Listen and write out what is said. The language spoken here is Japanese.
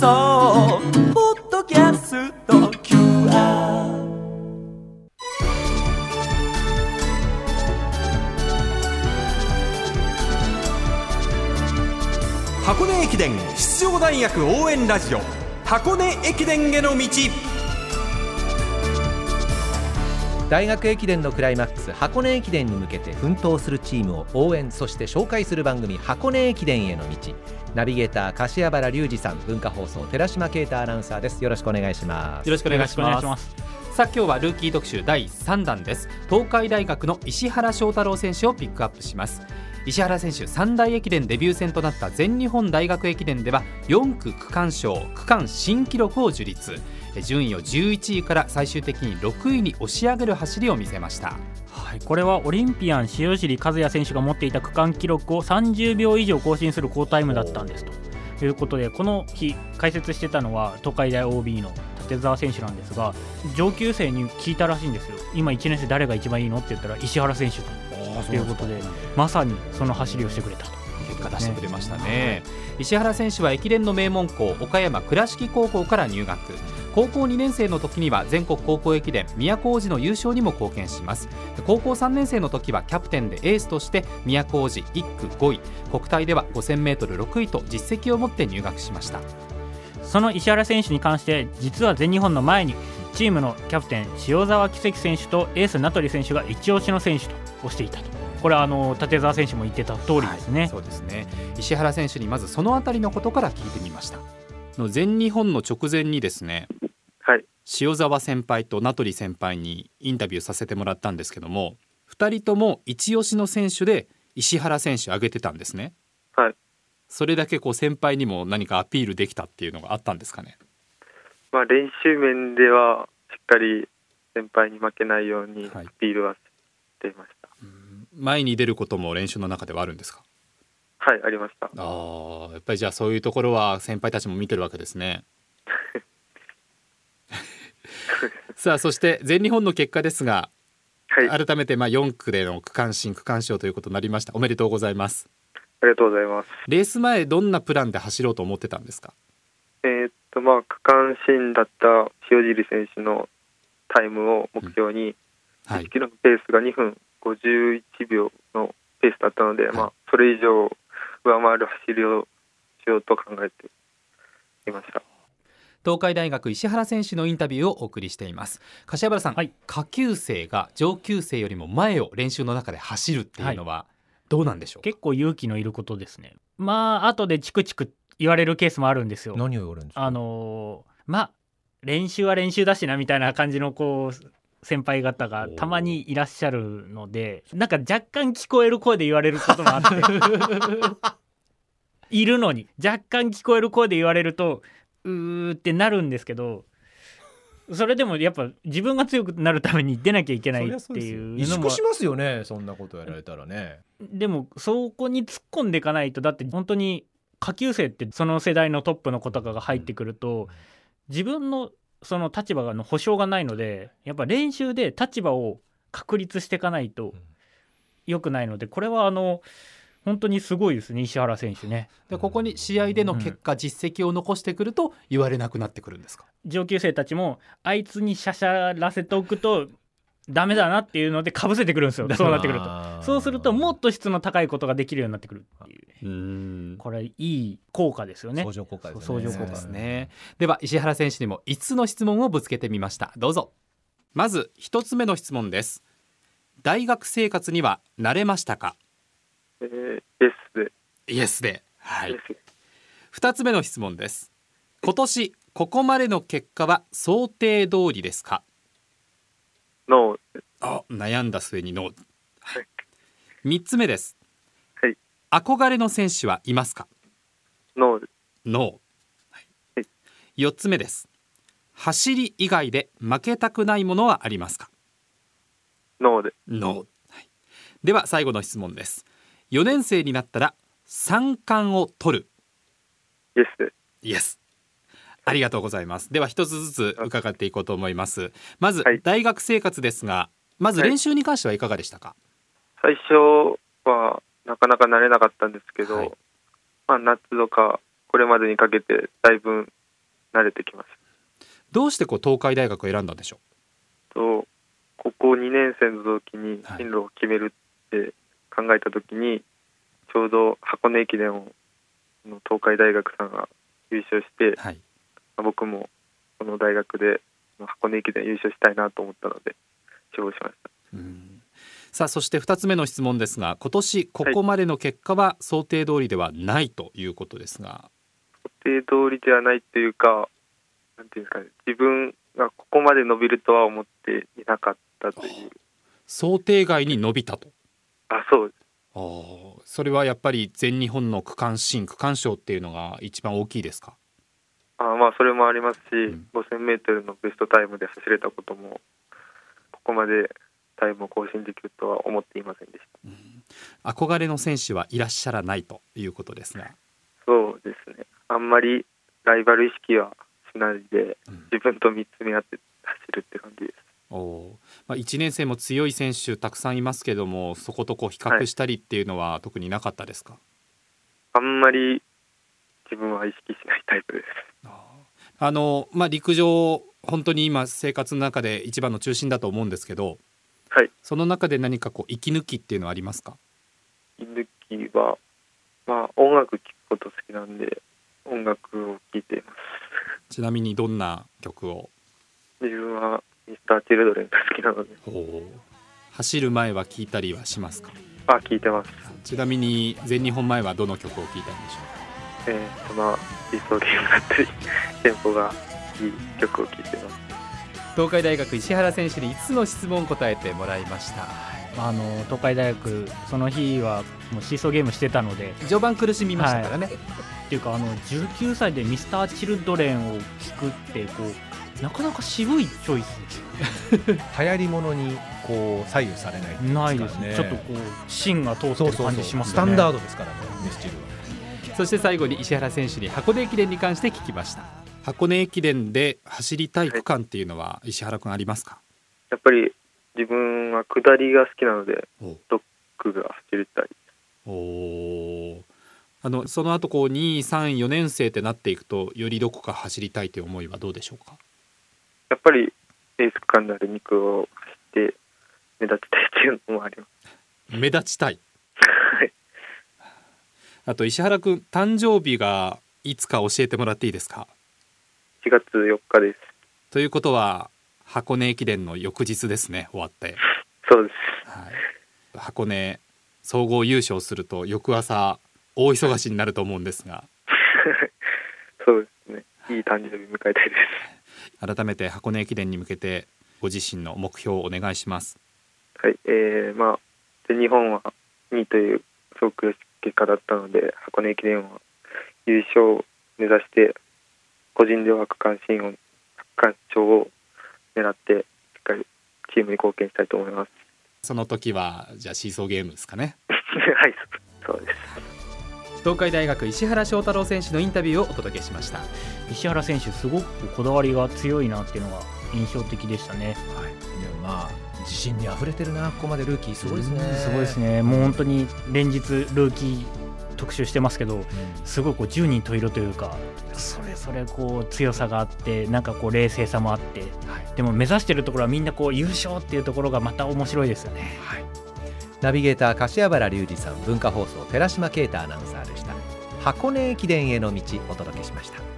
送ポッドキャスト。QR 箱根駅伝出場大学応援ラジオ。箱根駅伝への道。大学駅伝のクライマックス箱根駅伝に向けて奮闘するチームを応援そして紹介する番組箱根駅伝への道。ナビゲーター柏原隆二さん文化放送寺島啓太アナウンサーです。よろしくお願いします。よろしくお願いします。さあ今日はルーキー特集第3弾です。東海大学の石原翔太郎選手をピックアップします石原選手三大駅伝デビュー戦となった全日本大学駅伝では4区区間賞区間新記録を樹立。順位を11位から最終的に6位に押し上げる走りを見せました。はい、これはオリンピアン塩尻和也選手が持っていた区間記録を30秒以上更新する好タイムだったんですと。いうことでこの日解説してたのは東海大 OB の立澤選手なんですが上級生に聞いたらしいんですよ。今1年生誰が一番いいの？って言ったら石原選手と。ということでまさにその走りをしてくれたと。結果出してくれましたね、ね、石原選手は駅伝の名門校岡山倉敷高校から入学。高校2年生の時には全国高校駅伝都大路の優勝にも貢献します。高校3年生の時はキャプテンでエースとして都大路1区5位。国体では 5000m6 位と実績を持って入学しました。その石原選手に関して実は全日本の前にチームのキャプテン塩澤奇跡選手とエース名取選手が一押しの選手と押していたと。これはあの立澤選手も言ってた通りですね、はい、そうですね。石原選手にまずそのあたりのことから聞いてみました。の全日本の直前にですねはい、塩澤先輩と名取先輩にインタビューさせてもらったんですけども2人とも一押しの選手で石原選手挙げてたんですね。はい、それだけこう先輩にも何かアピールできたっていうのがあったんですかね。まあ、練習面ではしっかり先輩に負けないようにアピールはしていました、はい、前に出ることも練習の中ではあるんですか？はいありました。あやっぱりじゃあそういうところは先輩たちも見てるわけですね。さあそして全日本の結果ですが、はい、改めてまあ4区での区間新区間賞ということになりました。おめでとうございます。ありがとうございます。レース前どんなプランで走ろうと思ってたんですか？えー、っとまあ区間新だった塩尻選手のタイムを目標に、うん。はい、1キロのペースが2分51秒のペースだったので、はい、まあそれ以上上回る走りをしようと考えていました。東海大学石原選手のインタビューをお送りしています。柏原さん、はい、下級生が上級生よりも前を練習の中で走るっていうのはどうなんでしょう、結構勇気のいることですね。まあ後でチクチク言われるケースもあるんですよ。何を言われるんですか？あのー、まあ練習は練習だしなみたいな感じのこう先輩方がたまにいらっしゃるのでなんか若干聞こえる声で言われることもあって。いるのに若干聞こえる声で言われるとうーってなるんですけどそれでもやっぱ自分が強くなるために出なきゃいけないっていう萎縮しますよねそんなことやられたらね。でもそこに突っ込んでいかないとだって本当に下級生ってその世代のトップの子とかが入ってくると、自分のその立場の保証がないのでやっぱ練習で立場を確立していかないと良くないのでこれはあの本当にすごいですね石原選手ね。でここに試合での結果、うん、実績を残してくると言われなくなってくるんですか？上級生たちもあいつにしゃしゃらせておくとダメだなっていうのでかぶせてくるんですよ。そうなってくると。そうするともっと質の高いことができるようになってくるっていう。これいい効果ですよね。相乗効果ですね。相乗効果ですね。では石原選手にも5つの質問をぶつけてみました。どうぞ。まず1つ目の質問です。大学生活には慣れましたか？えー、イエスで。イエスで。はい。二つ目の質問です。今年ここまでの結果は想定通りですか？悩んだ末にノー。はい。三つ目です。はい。憧れの選手はいますか？ノー。ノー。はい。四つ目です。走り以外で負けたくないものはありますか？ノーで。ノー。はい、では最後の質問です。4年生になったら三冠を取る？イエスイエスありがとうございますでは一つずつ伺っていこうと思いますまず、大学生活ですがまず練習に関してはいかがでしたか、はい、最初はなかなか慣れなかったんですけど、はい、まあ、夏とかこれまでにかけてだいぶ慣れてきました。どうしてこう東海大学を選んだんでしょと高校2年生の時にはい。進路を決めるって考えた時に、ちょうど箱根駅伝をの東海大学さんが優勝してうはい。まあ僕もこの大学で箱根駅伝優勝したいなと思ったのでしました。うん。さあそして2つ目の質問ですが今年ここまでの結果は想定通りではないということですが、予定通りではないというかなんていうんですかね。自分がここまで伸びるとは思っていなかったという。想定外に伸びたと。あそうです。あー。それはやっぱり全日本の区間新区間賞っていうのが一番大きいですか？あまあそれもありますし、ん。5000m のベストタイムで走れたこともここまでタイムを更新できるとは思っていませんでした。憧れの選手はいらっしゃらないということですがそうですね。あんまりライバル意識はしないでうん。自分と見つめ合って走るって感じです。おー。まあ、1年生も強い選手たくさんいますけどもそことこう比較したりっていうのは特になかったですか、あんまり自分は意識しないタイプです。あの、まあ、陸上本当に今生活の中で一番の中心だと思うんですけどはい。その中で何かこう息抜きっていうのはありますか？息抜きはまあ音楽聴くこと好きなんで音楽を聴いています。ちなみにどんな曲を？自分はミスターチルドレンが好きなので。走る前は聴いたりはしますか？あ聴いてます。ちなみに全日本前はどの曲を聴いたんでしょえーとまあ理想ゲームだったりテンポがいい曲を聴いてます。東海大学石原選手に5つの質問答えてもらいました。あの東海大学その日はもうシーソーゲームしてたので。序盤苦しみましたからね、っていうかあの19歳でミスターチルドレンを聞くってこうなかなか渋いチョイス 流行りものにこう左右されないないですね。ちょっとこう芯が通ってる感そうそうそうじしますよね。スタンダードですからねミスチルは。そして最後に石原選手に箱根駅伝に関して聞きました箱根駅伝で走りたい区間っていうのは石原君ありますか、やっぱり自分は下りが好きなのでおロックが走りたい。おー。あのその後こう2、3、4年生ってなっていくとよりどこか走りたいという思いはどうでしょうか？やっぱりエース区間である2区を走って目立ちたいっていうのもあります。目立ちたい？はい。あと石原君誕生日がいつか教えてもらっていいですか？4月4日です。ということは箱根駅伝の翌日ですね終わって、そうです。はい、箱根総合優勝すると翌朝大忙しになると思うんですが。そうですね。いい誕生日迎えたいです。改めて箱根駅伝に向けてご自身の目標をお願いします。はい、えー、まあ、全日本は2位というすごく結果だったので、箱根駅伝は優勝を目指して、個人では区間新を、区間賞を狙って、しっかりチームに貢献したいと思います。その時はじゃあシーソーゲームですかね。はい、そうです。東海大学石原翔太郎選手のインタビューをお届けしました。石原選手すごくこだわりが強いなっていうのが印象的でしたね。はい、でもまあ自信に溢れてるなここまでルーキー。すごいですね。うんすごいですね。もう本当に連日ルーキー特集してますけどすごいこう10人十色というかそれぞれこう強さがあってなんかこう冷静さもあって、でも目指してるところはみんなこう優勝っていうところがまた面白いですよね。ナビゲーター柏原隆二さん文化放送寺島啓太アナウンサーでした。箱根駅伝への道お届けしました